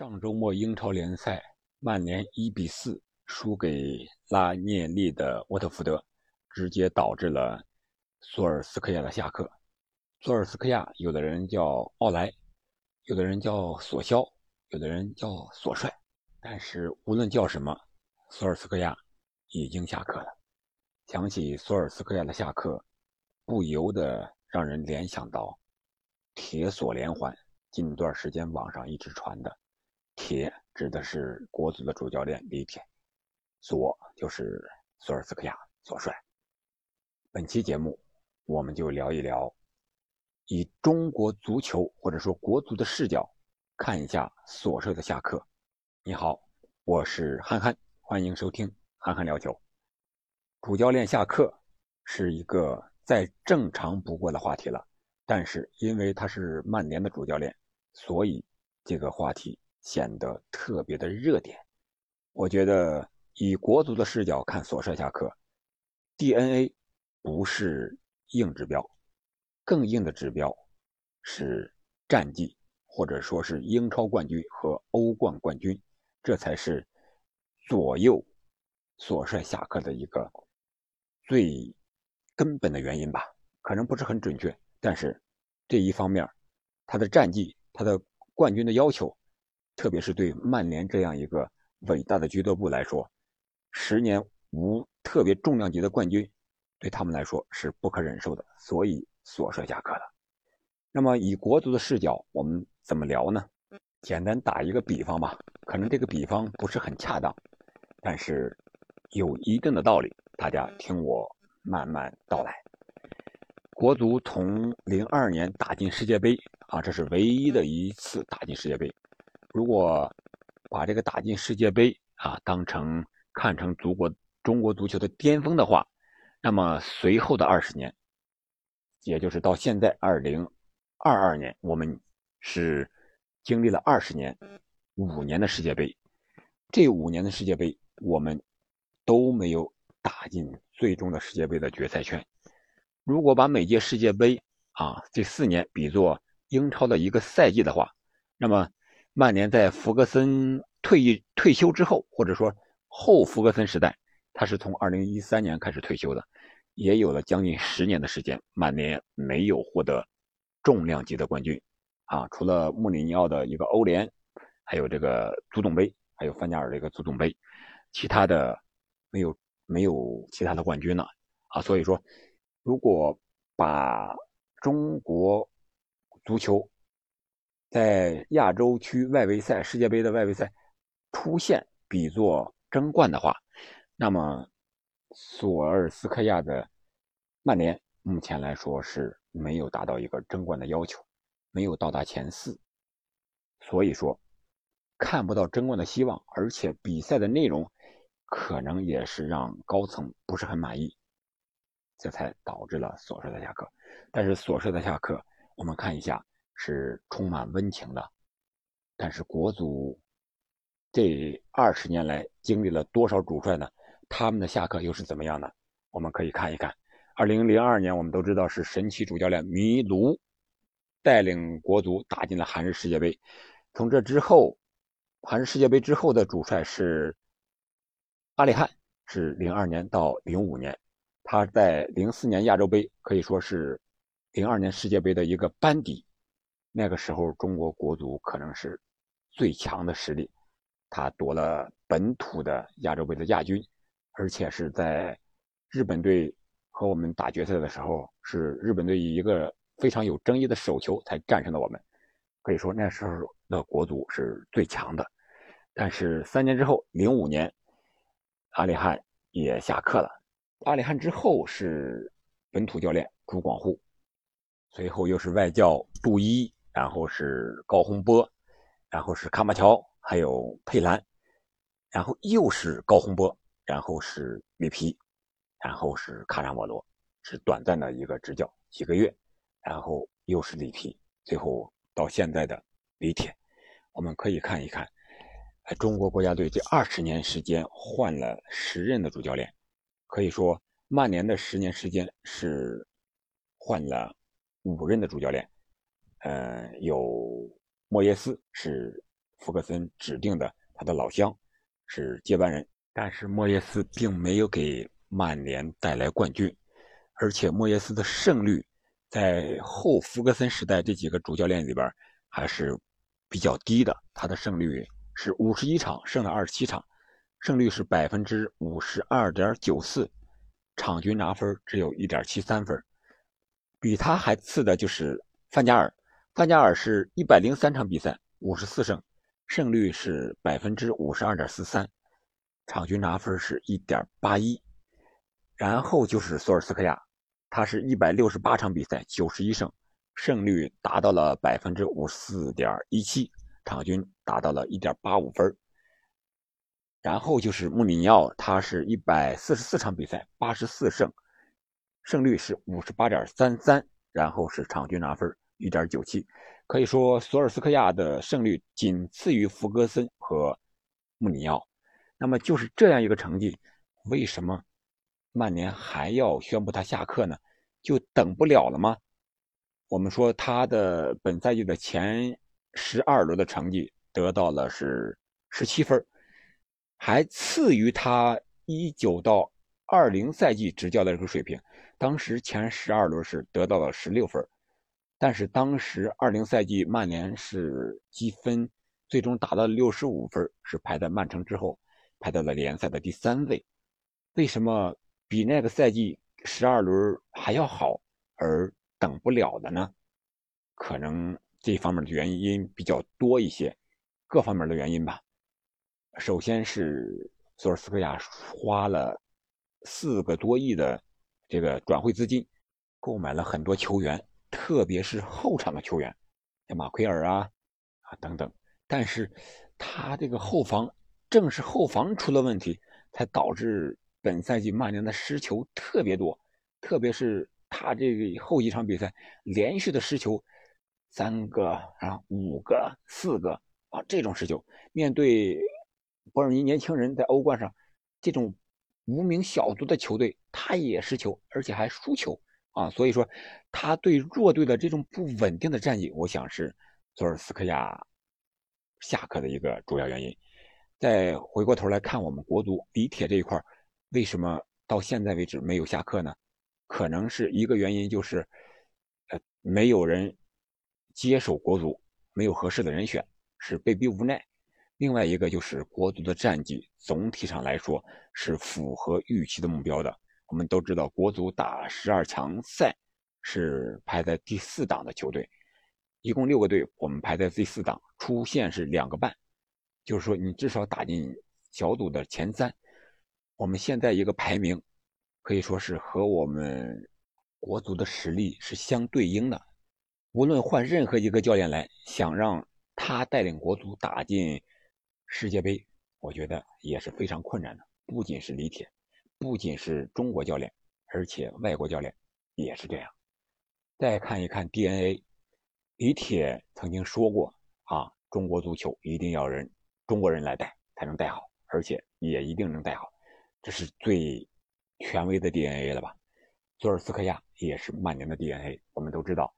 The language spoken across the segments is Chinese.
上周末英超联赛，曼联一比四输给拉涅利的沃特福德，直接导致了索尔斯克亚的下课。索尔斯克亚，有的人叫奥莱，有的人叫索肖，有的人叫索帅，但是无论叫什么，索尔斯克亚已经下课了。想起索尔斯克亚的下课，不由得让人联想到铁索连环。近段时间网上一直传的。铁指的是国足的主教练李铁，索就是索尔斯克亚索帅。本期节目，我们就聊一聊，以中国足球或者说国足的视角看一下索帅的下课。你好，我是憨憨，欢迎收听憨憨聊球。主教练下课是一个再正常不过的话题了，但是因为他是曼联的主教练，所以这个话题。显得特别的热点。我觉得以国足的视角看索帅下课，DNA 不是硬指标，更硬的指标是战绩，或者说是英超冠军和欧冠冠军，这才是左右索帅下课的一个最根本的原因吧。可能不是很准确，但是这一方面，他的战绩，他的冠军的要求。特别是对曼联这样一个伟大的俱乐部来说，十年无特别重量级的冠军，对他们来说是不可忍受的，所以索帅下课了。那么以国足的视角，我们怎么聊呢？简单打一个比方吧，可能这个比方不是很恰当，但是有一定的道理，大家听我慢慢道来。国足从零二年打进世界杯啊，这是唯一的一次打进世界杯。如果把这个打进世界杯啊当成看成足国中国足球的巅峰的话，那么随后的二十年，也就是到现在二零二二年，我们是经历了二十年五年的世界杯，这五年的世界杯我们都没有打进最终的世界杯的决赛圈。如果把每届世界杯啊这四年比作英超的一个赛季的话，那么。曼联在弗格森退役退休之后，或者说后弗格森时代，他是从2013年开始退休的，也有了将近十年的时间，曼联没有获得重量级的冠军啊，除了穆里尼奥的一个欧联，还有这个足总杯，还有范加尔的一个足总杯，其他的没有没有其他的冠军了啊，所以说，如果把中国足球。在亚洲区外围赛、世界杯的外围赛出现比作争冠的话，那么索尔斯克亚的曼联目前来说是没有达到一个争冠的要求，没有到达前四，所以说看不到争冠的希望，而且比赛的内容可能也是让高层不是很满意，这才导致了索帅的下课。但是索帅的下课，我们看一下。是充满温情的，但是国足这二十年来经历了多少主帅呢？他们的下课又是怎么样呢？我们可以看一看。二零零二年，我们都知道是神奇主教练米卢带领国足打进了韩日世界杯。从这之后，韩日世界杯之后的主帅是阿里汉，是零二年到零五年。他在零四年亚洲杯可以说是零二年世界杯的一个班底。那个时候，中国国足可能是最强的实力，他夺了本土的亚洲杯的亚军，而且是在日本队和我们打决赛的时候，是日本队以一个非常有争议的手球才战胜了我们。可以说那时候的国足是最强的。但是三年之后，零五年，阿里汉也下课了。阿里汉之后是本土教练朱广沪，随后又是外教杜伊。然后是高洪波，然后是卡马乔，还有佩兰，然后又是高洪波，然后是里皮，然后是卡扎莫罗，是短暂的一个执教几个月，然后又是里皮，最后到现在的李铁，我们可以看一看，中国国家队这二十年时间换了十任的主教练，可以说曼联的十年时间是换了五任的主教练。呃，有莫耶斯是福格森指定的他的老乡是接班人。但是莫耶斯并没有给曼联带来冠军，而且莫耶斯的胜率在后福格森时代这几个主教练里边还是比较低的，他的胜率是五十一场胜了二十七场，胜率是百分之五十二点九四，场均拿分只有一点七三分。比他还次的就是范加尔，范加尔是一百零三场比赛五十四胜，胜率是百分之五十二点四三。场均拿分是一点八一，然后就是索尔斯克亚，他是一百六十八场比赛九十一胜，胜率达到了百分之五十四点一七，场均达到了一点八五分。然后就是穆里尼奥，他是一百四十四场比赛八十四胜，胜率是五十八点三三，然后是场均拿分一点九七，可以说索尔斯克亚的胜率仅次于弗格森和穆里尼奥。那么就是这样一个成绩，为什么曼联还要宣布他下课呢？就等不了了吗？我们说他的本赛季的前十二轮的成绩得到了是十七分，还次于他一九到二零赛季执教的这个水平。当时前十二轮是得到了十六分，但是当时二零赛季曼联是积分最终达到了六十五分，是排在曼城之后。排到了联赛的第三位，为什么比那个赛季十二轮还要好，而等不了的呢？可能这方面的原因比较多一些，各方面的原因吧。首先是索尔斯克亚花了四个多亿的这个转会资金，购买了很多球员，特别是后场的球员，像马奎尔啊啊等等，但是他这个后防。正是后防出了问题，才导致本赛季曼联的失球特别多，特别是他这个后几场比赛连续的失球，三个啊、五个、四个啊这种失球，面对伯尔尼年轻人在欧冠上这种无名小卒的球队，他也失球，而且还输球啊！所以说，他对弱队的这种不稳定的战绩，我想是佐尔斯克亚下课的一个主要原因。再回过头来看我们国足李铁这一块，为什么到现在为止没有下课呢？可能是一个原因就是，呃，没有人接手国足，没有合适的人选，是被逼无奈。另外一个就是国足的战绩总体上来说是符合预期的目标的。我们都知道，国足打十二强赛是排在第四档的球队，一共六个队，我们排在第四档，出线是两个半。就是说，你至少打进小组的前三。我们现在一个排名，可以说是和我们国足的实力是相对应的。无论换任何一个教练来，想让他带领国足打进世界杯，我觉得也是非常困难的。不仅是李铁，不仅是中国教练，而且外国教练也是这样。再看一看 DNA，李铁曾经说过啊，中国足球一定要人。中国人来带才能带好，而且也一定能带好，这是最权威的 DNA 了吧？佐尔斯克亚也是曼联的 DNA。我们都知道，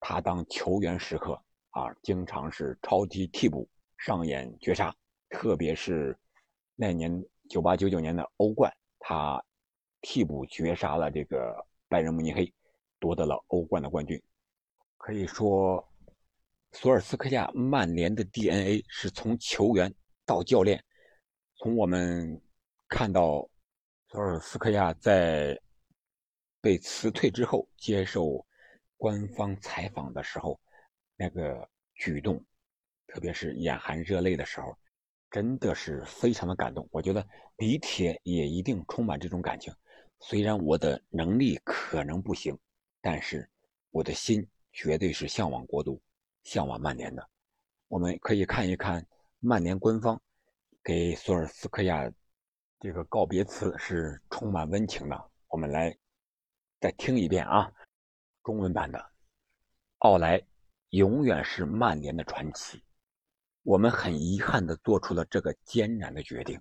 他当球员时刻啊，经常是超级替补上演绝杀，特别是那年九八九九年的欧冠，他替补绝杀了这个拜仁慕尼黑，夺得了欧冠的冠军。可以说。索尔斯克亚曼联的 DNA 是从球员到教练，从我们看到索尔斯克亚在被辞退之后接受官方采访的时候，那个举动，特别是眼含热泪的时候，真的是非常的感动。我觉得李铁也一定充满这种感情。虽然我的能力可能不行，但是我的心绝对是向往国足。向往曼联的，我们可以看一看曼联官方给索尔斯克亚这个告别词是充满温情的。我们来再听一遍啊，中文版的。奥莱永远是曼联的传奇。我们很遗憾地做出了这个艰难的决定，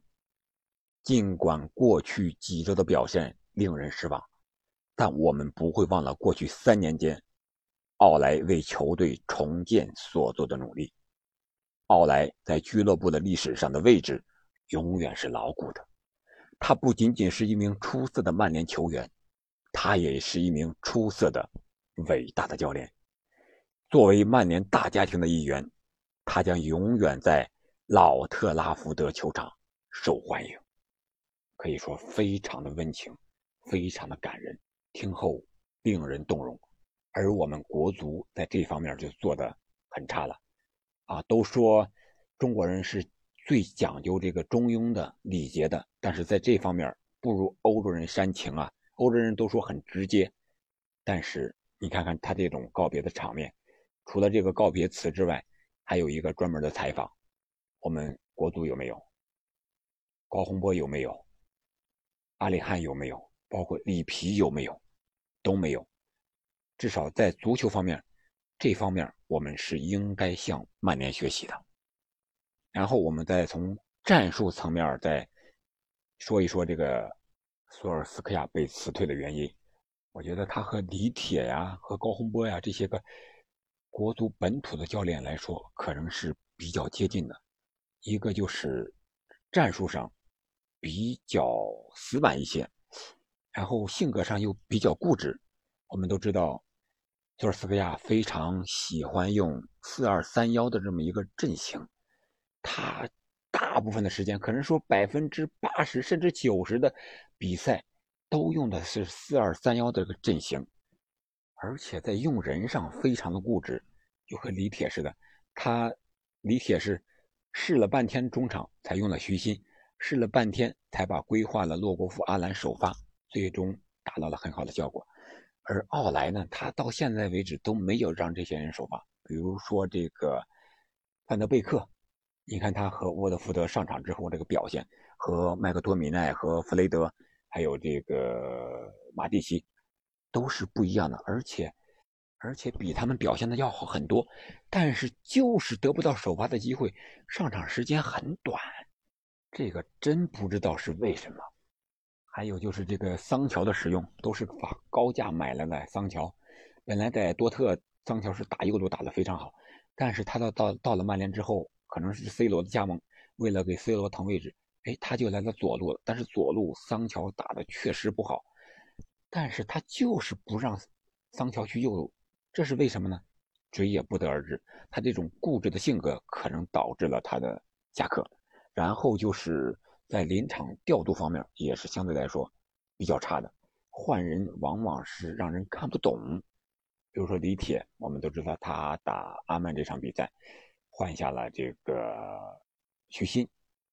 尽管过去几周的表现令人失望，但我们不会忘了过去三年间。奥莱为球队重建所做的努力，奥莱在俱乐部的历史上的位置永远是牢固的。他不仅仅是一名出色的曼联球员，他也是一名出色的、伟大的教练。作为曼联大家庭的一员，他将永远在老特拉福德球场受欢迎。可以说，非常的温情，非常的感人，听后令人动容。而我们国足在这方面就做的很差了，啊，都说中国人是最讲究这个中庸的礼节的，但是在这方面不如欧洲人煽情啊。欧洲人都说很直接，但是你看看他这种告别的场面，除了这个告别词之外，还有一个专门的采访，我们国足有没有？高洪波有没有？阿里汉有没有？包括里皮有没有？都没有。至少在足球方面，这方面我们是应该向曼联学习的。然后我们再从战术层面再说一说这个索尔斯克亚被辞退的原因。我觉得他和李铁呀、和高洪波呀这些个国足本土的教练来说，可能是比较接近的。一个就是战术上比较死板一些，然后性格上又比较固执。我们都知道。索尔斯克亚非常喜欢用四二三幺的这么一个阵型，他大部分的时间，可能说百分之八十甚至九十的比赛都用的是四二三幺的这个阵型，而且在用人上非常的固执，就和李铁似的。他李铁是试了半天中场才用了徐新，试了半天才把规划了洛国富、阿兰首发，最终达到了很好的效果。而奥莱呢，他到现在为止都没有让这些人首发。比如说这个范德贝克，你看他和沃德福德上场之后这个表现，和麦克多米奈、和弗雷德，还有这个马蒂奇，都是不一样的，而且而且比他们表现的要好很多。但是就是得不到首发的机会，上场时间很短，这个真不知道是为什么。还有就是这个桑乔的使用，都是把高价买来的。桑乔本来在多特，桑乔是打右路打得非常好，但是他到到到了曼联之后，可能是 C 罗的加盟，为了给 C 罗腾位置，哎，他就来到左路了。但是左路桑乔打的确实不好，但是他就是不让桑乔去右路，这是为什么呢？谁也不得而知。他这种固执的性格可能导致了他的下课，然后就是。在临场调度方面也是相对来说比较差的，换人往往是让人看不懂。比如说李铁，我们都知道他打阿曼这场比赛换下了这个徐新，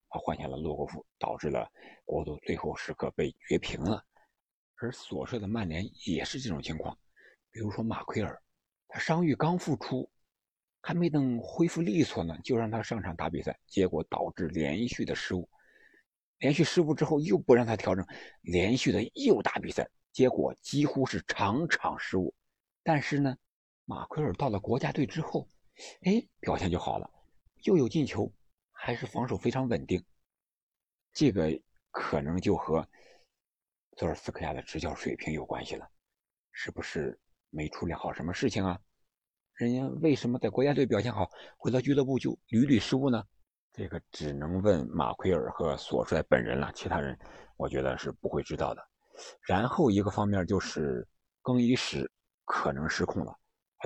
他换下了洛国富，导致了国足最后时刻被绝平了。而所说的曼联也是这种情况，比如说马奎尔，伤愈刚复出，还没等恢复利索呢，就让他上场打比赛，结果导致连续的失误。连续失误之后，又不让他调整，连续的又打比赛，结果几乎是场场失误。但是呢，马奎尔到了国家队之后，哎，表现就好了，又有进球，还是防守非常稳定。这个可能就和佐尔斯克亚的执教水平有关系了，是不是没处理好什么事情啊？人家为什么在国家队表现好，回到俱乐部就屡屡失误呢？这个只能问马奎尔和索帅本人了，其他人我觉得是不会知道的。然后一个方面就是更衣室可能失控了。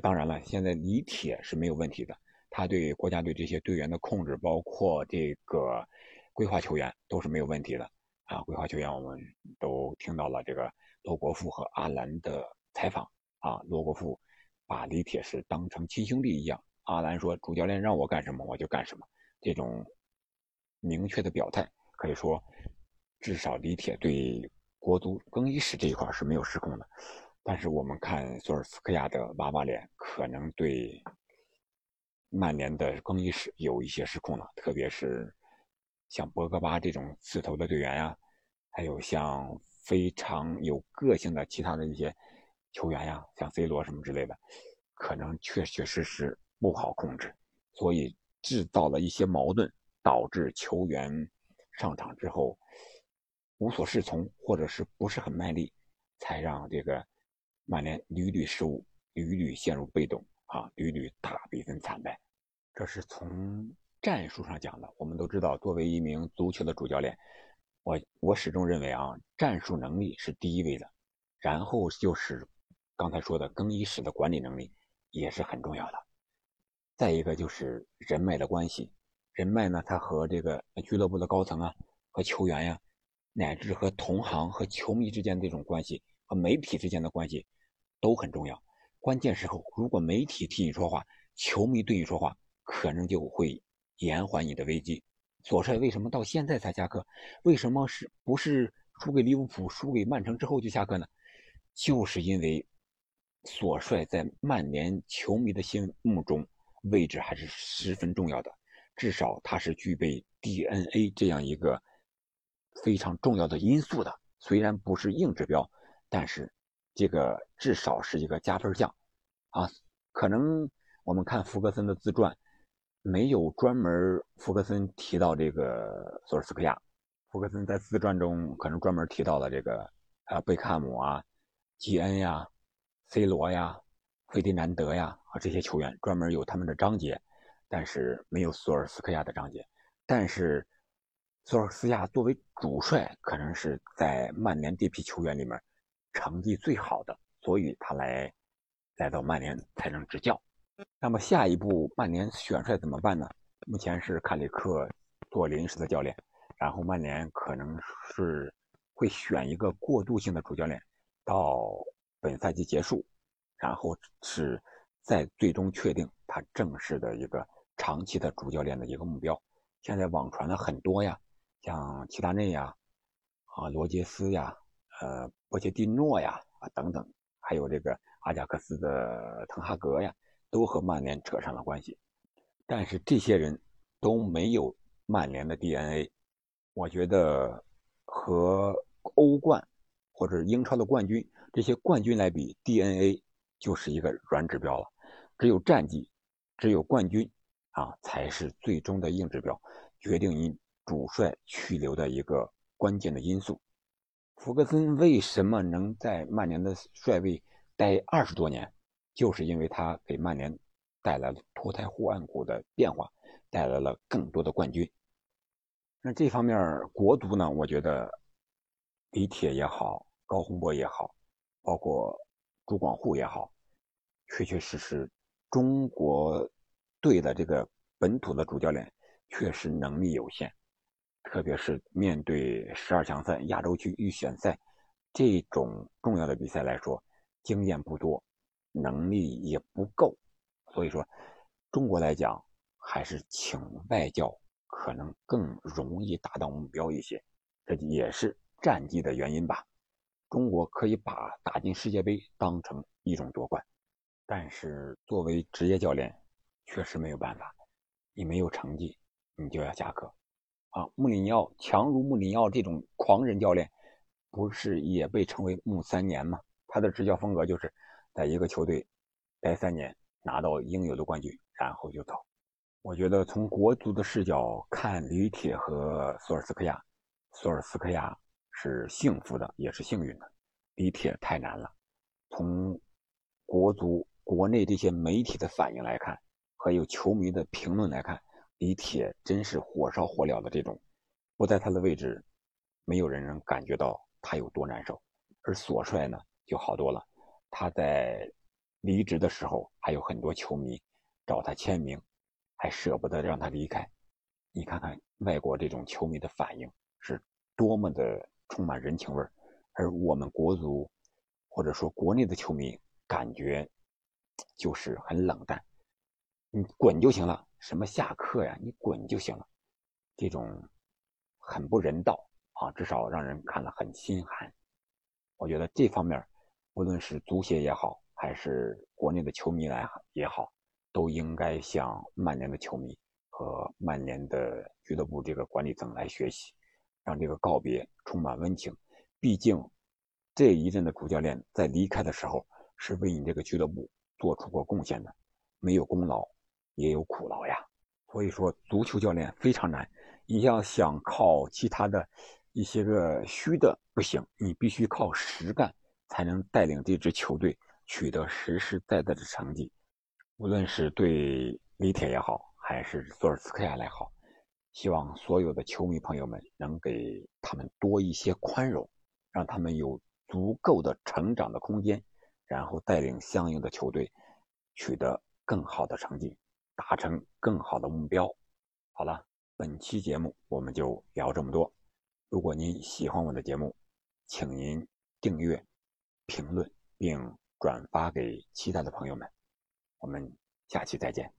当然了，现在李铁是没有问题的，他对国家队这些队员的控制，包括这个规划球员都是没有问题的。啊，规划球员我们都听到了这个罗国富和阿兰的采访啊，罗国富把李铁是当成亲兄弟一样，阿兰说主教练让我干什么我就干什么。这种明确的表态，可以说，至少李铁对国足更衣室这一块是没有失控的。但是我们看索尔斯克亚的娃娃脸，可能对曼联的更衣室有一些失控了。特别是像博格巴这种刺头的队员呀，还有像非常有个性的其他的一些球员呀，像 C 罗什么之类的，可能确确实实不好控制，所以。制造了一些矛盾，导致球员上场之后无所适从，或者是不是很卖力，才让这个曼联屡屡失误，屡屡陷入被动啊，屡屡大比分惨败。这是从战术上讲的，我们都知道，作为一名足球的主教练，我我始终认为啊，战术能力是第一位的，然后就是刚才说的更衣室的管理能力也是很重要的。再一个就是人脉的关系，人脉呢，他和这个俱乐部的高层啊，和球员呀，乃至和同行和球迷之间这种关系，和媒体之间的关系都很重要。关键时候，如果媒体替你说话，球迷对你说话，可能就会延缓你的危机。左帅为什么到现在才下课？为什么是不是输给利物浦、输给曼城之后就下课呢？就是因为索帅在曼联球迷的心目中位置还是十分重要的，至少他是具备 DNA 这样一个非常重要的因素的。虽然不是硬指标，但是。这个至少是一个加分项，啊，可能我们看福格森的自传，没有专门福格森提到这个索尔斯克亚。福格森在自传中可能专门提到了这个，呃，贝克汉姆啊、基恩呀、C 罗呀、费迪南德呀和这些球员，专门有他们的章节，但是没有索尔斯克亚的章节。但是索尔斯克亚作为主帅，可能是在曼联这批球员里面。成绩最好的，所以他来来到曼联才能执教。那么下一步曼联选帅怎么办呢？目前是卡里克做临时的教练，然后曼联可能是会选一个过渡性的主教练，到赛季结束，然后是再最终确定他正式的一个长期的主教练的一个目标。现在网传的很多呀，像齐达内呀，啊罗杰斯呀。呃，波切蒂诺呀，啊等等，还有这个阿贾克斯的滕哈格呀，都和曼联扯上了关系。但是这些人都没有曼联的 DNA。我觉得和欧冠或者英超的冠军这些冠军来比，DNA 就是一个软指标了。只有战绩，只有冠军啊，才是最终的硬指标，决定你主帅去留的一个关键的因素。福格森为什么能在曼联的帅位待二十多年？就是因为他给曼联带来了脱胎换骨的变化，带来了更多的冠军。那这方面国足呢？我觉得李铁也好，高洪波也好，包括朱广沪也好，确确实实，中国队的这个本土的主教练确实能力有限。特别是面对十二强赛、亚洲区预选赛这种重要的比赛来说，经验不多，能力也不够，所以说，中国来讲还是请外教可能更容易达到目标一些，这也是战绩的原因吧。中国可以把打进世界杯当成一种夺冠，但是作为职业教练，确实没有办法，你没有成绩，你就要下课。啊，穆里尼奥强如穆里尼奥这种狂人教练，不是也被称为“穆三年”吗？他的执教风格就是在一个球队待三年，拿到应有的冠军，然后就走。我觉得从国足的视角看，李铁和索尔斯克亚，索尔斯克亚是幸福的，也是幸运的。李铁太难了。从国足国内这些媒体的反应来看，和有球迷的评论来看。李铁真是火烧火燎的这种，不在他的位置，没有人能感觉到他有多难受。而索帅呢，就好多了。他在离职的时候，还有很多球迷找他签名，还舍不得让他离开。你看看外国这种球迷的反应是多么的充满人情味儿，而我们国足或者说国内的球迷感觉就是很冷淡，你滚就行了。什么下课呀？你滚就行了，这种很不人道啊，至少让人看了很心寒。我觉得这方面，无论是足协也好，还是国内的球迷来也好，都应该向曼联的球迷和曼联的俱乐部这个管理层来学习，让这个告别充满温情。毕竟这一任的主教练在离开的时候，是为你这个俱乐部做出过贡献的，没有功劳。也有苦劳呀，所以说足球教练非常难。你要想靠其他的一些个虚的不行，你必须靠实干才能带领这支球队取得实实在在的成绩。无论是对李铁也好，还是索尔斯克亚来好。希望所有的球迷朋友们能给他们多一些宽容，让他们有足够的成长的空间，然后带领相应的球队取得更好的成绩，达成更好的目标。好了，本期节目我们就聊这么多。如果您喜欢我的节目，请您订阅、评论并转发给其他的朋友们。我们下期再见。